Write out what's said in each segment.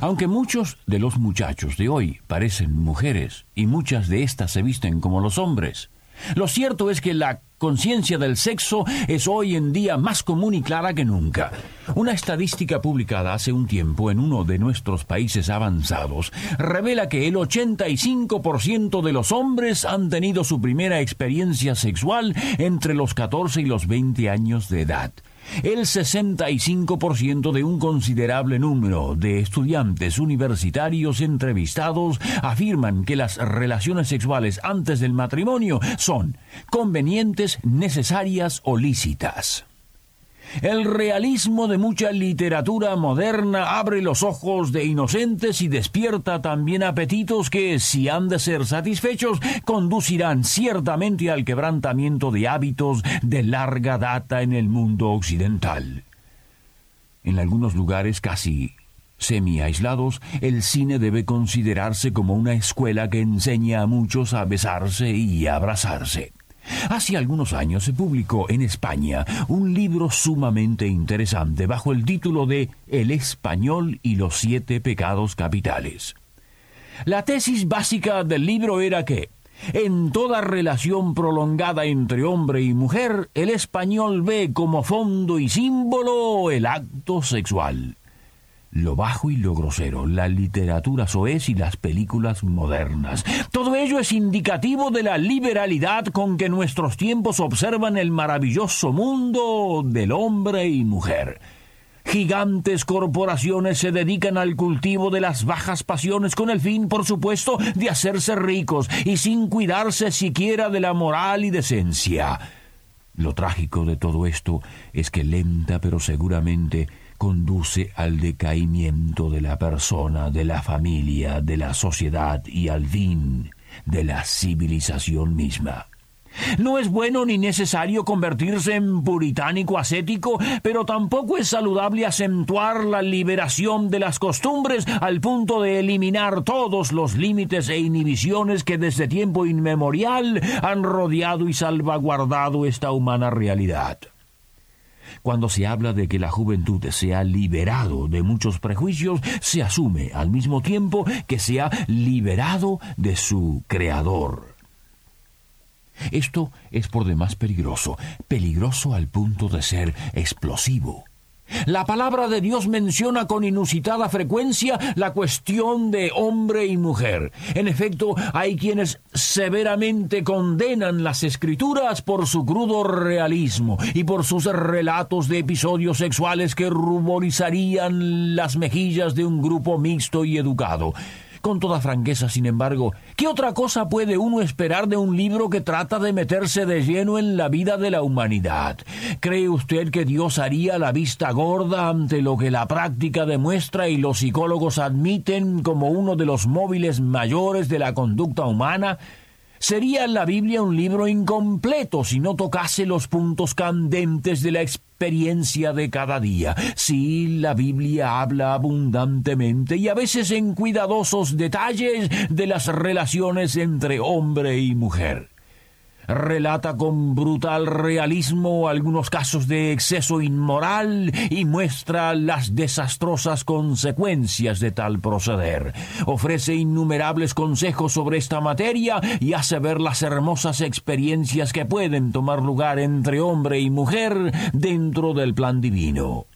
Aunque muchos de los muchachos de hoy parecen mujeres y muchas de estas se visten como los hombres, lo cierto es que la conciencia del sexo es hoy en día más común y clara que nunca. Una estadística publicada hace un tiempo en uno de nuestros países avanzados revela que el 85% de los hombres han tenido su primera experiencia sexual entre los 14 y los 20 años de edad. El 65% de un considerable número de estudiantes universitarios entrevistados afirman que las relaciones sexuales antes del matrimonio son convenientes, necesarias o lícitas. El realismo de mucha literatura moderna abre los ojos de inocentes y despierta también apetitos que, si han de ser satisfechos, conducirán ciertamente al quebrantamiento de hábitos de larga data en el mundo occidental. En algunos lugares casi semi aislados, el cine debe considerarse como una escuela que enseña a muchos a besarse y abrazarse. Hace algunos años se publicó en España un libro sumamente interesante bajo el título de El español y los siete pecados capitales. La tesis básica del libro era que, en toda relación prolongada entre hombre y mujer, el español ve como fondo y símbolo el acto sexual lo bajo y lo grosero, la literatura soez y las películas modernas. Todo ello es indicativo de la liberalidad con que nuestros tiempos observan el maravilloso mundo del hombre y mujer. Gigantes corporaciones se dedican al cultivo de las bajas pasiones con el fin, por supuesto, de hacerse ricos y sin cuidarse siquiera de la moral y decencia. Lo trágico de todo esto es que lenta pero seguramente conduce al decaimiento de la persona, de la familia, de la sociedad y al fin de la civilización misma. No es bueno ni necesario convertirse en puritánico ascético, pero tampoco es saludable acentuar la liberación de las costumbres al punto de eliminar todos los límites e inhibiciones que desde tiempo inmemorial han rodeado y salvaguardado esta humana realidad. Cuando se habla de que la juventud se ha liberado de muchos prejuicios, se asume al mismo tiempo que se ha liberado de su creador. Esto es por demás peligroso, peligroso al punto de ser explosivo. La palabra de Dios menciona con inusitada frecuencia la cuestión de hombre y mujer. En efecto, hay quienes severamente condenan las escrituras por su crudo realismo y por sus relatos de episodios sexuales que ruborizarían las mejillas de un grupo mixto y educado. Con toda franqueza, sin embargo, ¿qué otra cosa puede uno esperar de un libro que trata de meterse de lleno en la vida de la humanidad? ¿Cree usted que Dios haría la vista gorda ante lo que la práctica demuestra y los psicólogos admiten como uno de los móviles mayores de la conducta humana? Sería la Biblia un libro incompleto si no tocase los puntos candentes de la experiencia de cada día. Sí, la Biblia habla abundantemente y a veces en cuidadosos detalles de las relaciones entre hombre y mujer relata con brutal realismo algunos casos de exceso inmoral y muestra las desastrosas consecuencias de tal proceder. Ofrece innumerables consejos sobre esta materia y hace ver las hermosas experiencias que pueden tomar lugar entre hombre y mujer dentro del plan divino.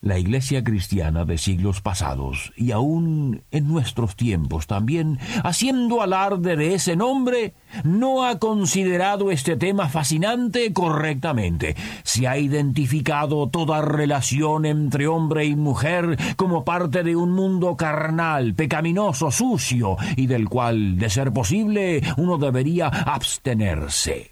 La Iglesia cristiana de siglos pasados, y aún en nuestros tiempos también, haciendo alarde de ese nombre, no ha considerado este tema fascinante correctamente. Se ha identificado toda relación entre hombre y mujer como parte de un mundo carnal, pecaminoso, sucio, y del cual, de ser posible, uno debería abstenerse.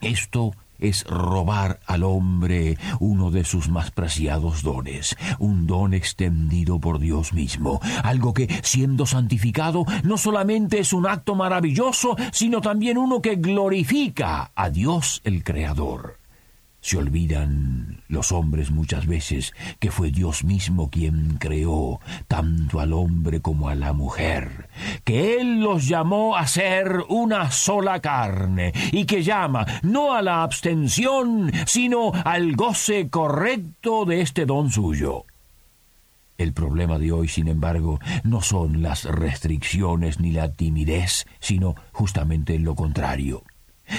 Esto es robar al hombre uno de sus más preciados dones, un don extendido por Dios mismo, algo que, siendo santificado, no solamente es un acto maravilloso, sino también uno que glorifica a Dios el Creador. Se olvidan los hombres muchas veces que fue Dios mismo quien creó tanto al hombre como a la mujer, que Él los llamó a ser una sola carne y que llama no a la abstención, sino al goce correcto de este don suyo. El problema de hoy, sin embargo, no son las restricciones ni la timidez, sino justamente lo contrario.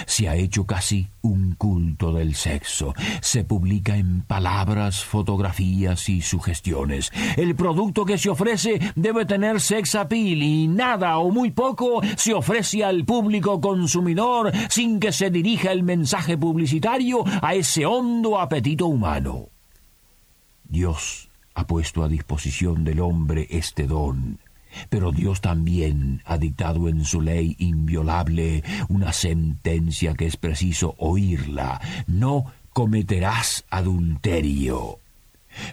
Se ha hecho casi un culto del sexo. Se publica en palabras, fotografías y sugestiones. El producto que se ofrece debe tener sex appeal y nada o muy poco se ofrece al público consumidor sin que se dirija el mensaje publicitario a ese hondo apetito humano. Dios ha puesto a disposición del hombre este don pero Dios también ha dictado en su ley inviolable una sentencia que es preciso oírla. No cometerás adulterio.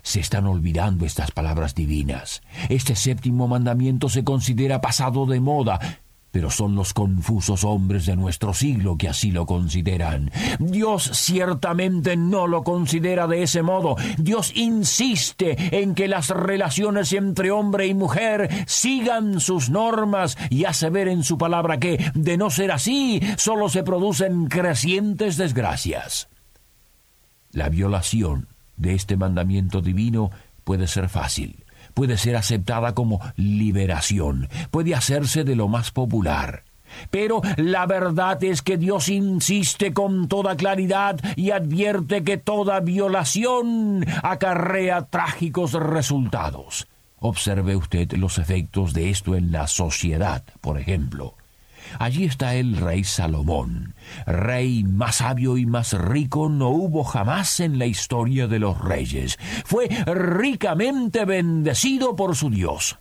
Se están olvidando estas palabras divinas. Este séptimo mandamiento se considera pasado de moda, pero son los confusos hombres de nuestro siglo que así lo consideran. Dios ciertamente no lo considera de ese modo. Dios insiste en que las relaciones entre hombre y mujer sigan sus normas y hace ver en su palabra que, de no ser así, solo se producen crecientes desgracias. La violación de este mandamiento divino puede ser fácil puede ser aceptada como liberación, puede hacerse de lo más popular. Pero la verdad es que Dios insiste con toda claridad y advierte que toda violación acarrea trágicos resultados. Observe usted los efectos de esto en la sociedad, por ejemplo. Allí está el rey Salomón, rey más sabio y más rico no hubo jamás en la historia de los reyes. Fue ricamente bendecido por su Dios.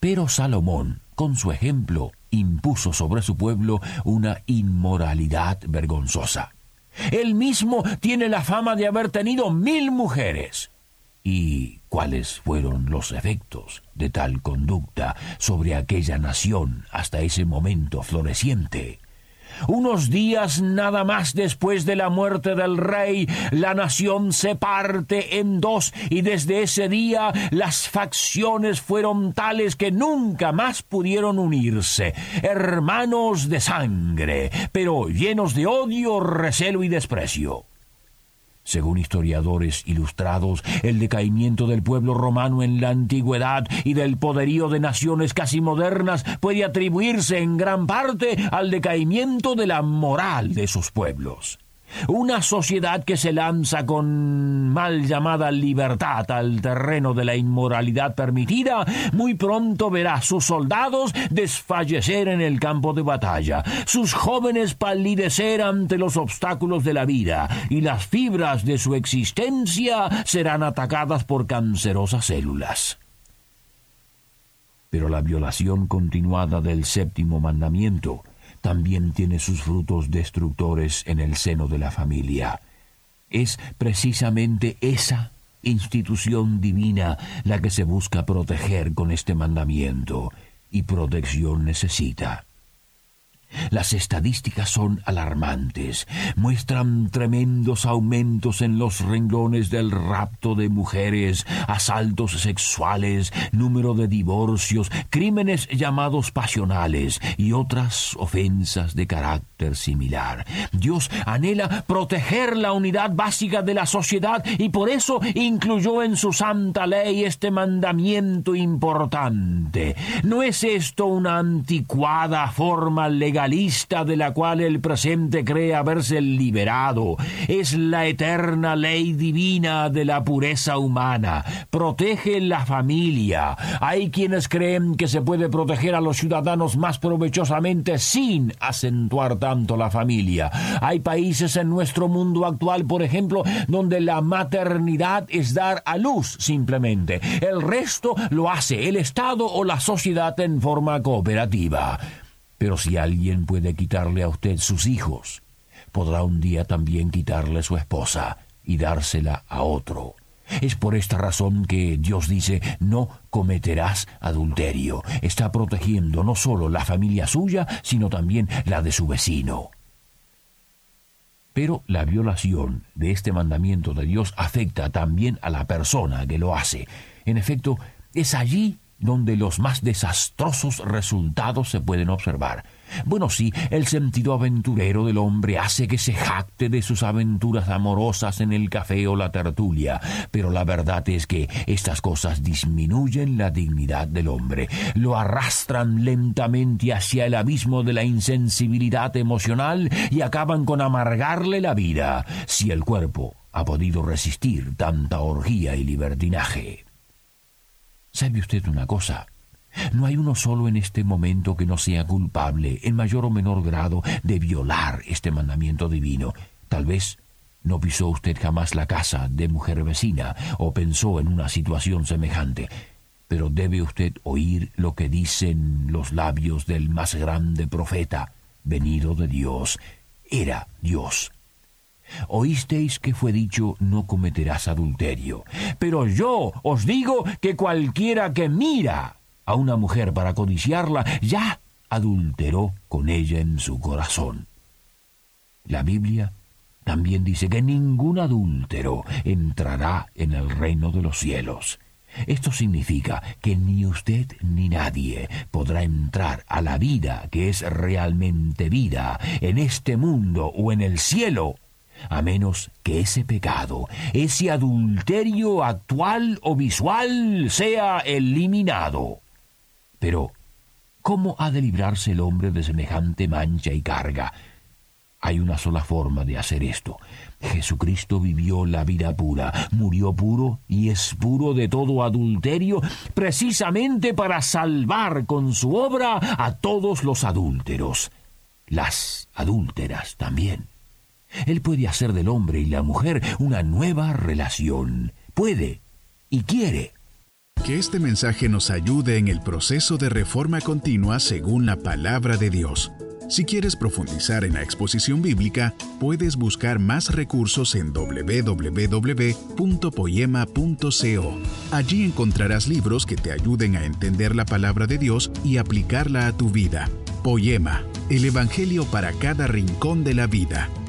Pero Salomón, con su ejemplo, impuso sobre su pueblo una inmoralidad vergonzosa. Él mismo tiene la fama de haber tenido mil mujeres. ¿Y cuáles fueron los efectos de tal conducta sobre aquella nación hasta ese momento floreciente. Unos días nada más después de la muerte del rey, la nación se parte en dos y desde ese día las facciones fueron tales que nunca más pudieron unirse, hermanos de sangre, pero llenos de odio, recelo y desprecio. Según historiadores ilustrados, el decaimiento del pueblo romano en la antigüedad y del poderío de naciones casi modernas puede atribuirse en gran parte al decaimiento de la moral de sus pueblos. Una sociedad que se lanza con mal llamada libertad al terreno de la inmoralidad permitida, muy pronto verá sus soldados desfallecer en el campo de batalla, sus jóvenes palidecer ante los obstáculos de la vida, y las fibras de su existencia serán atacadas por cancerosas células. Pero la violación continuada del séptimo mandamiento también tiene sus frutos destructores en el seno de la familia. Es precisamente esa institución divina la que se busca proteger con este mandamiento, y protección necesita. Las estadísticas son alarmantes, muestran tremendos aumentos en los renglones del rapto de mujeres, asaltos sexuales, número de divorcios, crímenes llamados pasionales y otras ofensas de carácter similar. Dios anhela proteger la unidad básica de la sociedad y por eso incluyó en su santa ley este mandamiento importante. ¿No es esto una anticuada forma legal de la cual el presente cree haberse liberado. Es la eterna ley divina de la pureza humana. Protege la familia. Hay quienes creen que se puede proteger a los ciudadanos más provechosamente sin acentuar tanto la familia. Hay países en nuestro mundo actual, por ejemplo, donde la maternidad es dar a luz simplemente. El resto lo hace el Estado o la sociedad en forma cooperativa. Pero si alguien puede quitarle a usted sus hijos, podrá un día también quitarle su esposa y dársela a otro. Es por esta razón que Dios dice, no cometerás adulterio. Está protegiendo no solo la familia suya, sino también la de su vecino. Pero la violación de este mandamiento de Dios afecta también a la persona que lo hace. En efecto, es allí donde los más desastrosos resultados se pueden observar. Bueno, sí, el sentido aventurero del hombre hace que se jacte de sus aventuras amorosas en el café o la tertulia, pero la verdad es que estas cosas disminuyen la dignidad del hombre, lo arrastran lentamente hacia el abismo de la insensibilidad emocional y acaban con amargarle la vida, si el cuerpo ha podido resistir tanta orgía y libertinaje. ¿Sabe usted una cosa? No hay uno solo en este momento que no sea culpable, en mayor o menor grado, de violar este mandamiento divino. Tal vez no pisó usted jamás la casa de mujer vecina o pensó en una situación semejante, pero debe usted oír lo que dicen los labios del más grande profeta, venido de Dios. Era Dios. Oísteis que fue dicho no cometerás adulterio. Pero yo os digo que cualquiera que mira a una mujer para codiciarla ya adulteró con ella en su corazón. La Biblia también dice que ningún adúltero entrará en el reino de los cielos. Esto significa que ni usted ni nadie podrá entrar a la vida que es realmente vida en este mundo o en el cielo a menos que ese pecado, ese adulterio actual o visual, sea eliminado. Pero, ¿cómo ha de librarse el hombre de semejante mancha y carga? Hay una sola forma de hacer esto. Jesucristo vivió la vida pura, murió puro y es puro de todo adulterio, precisamente para salvar con su obra a todos los adúlteros. Las adúlteras también. Él puede hacer del hombre y la mujer una nueva relación. Puede y quiere. Que este mensaje nos ayude en el proceso de reforma continua según la palabra de Dios. Si quieres profundizar en la exposición bíblica, puedes buscar más recursos en www.poema.co. Allí encontrarás libros que te ayuden a entender la palabra de Dios y aplicarla a tu vida. Poema, el Evangelio para cada rincón de la vida.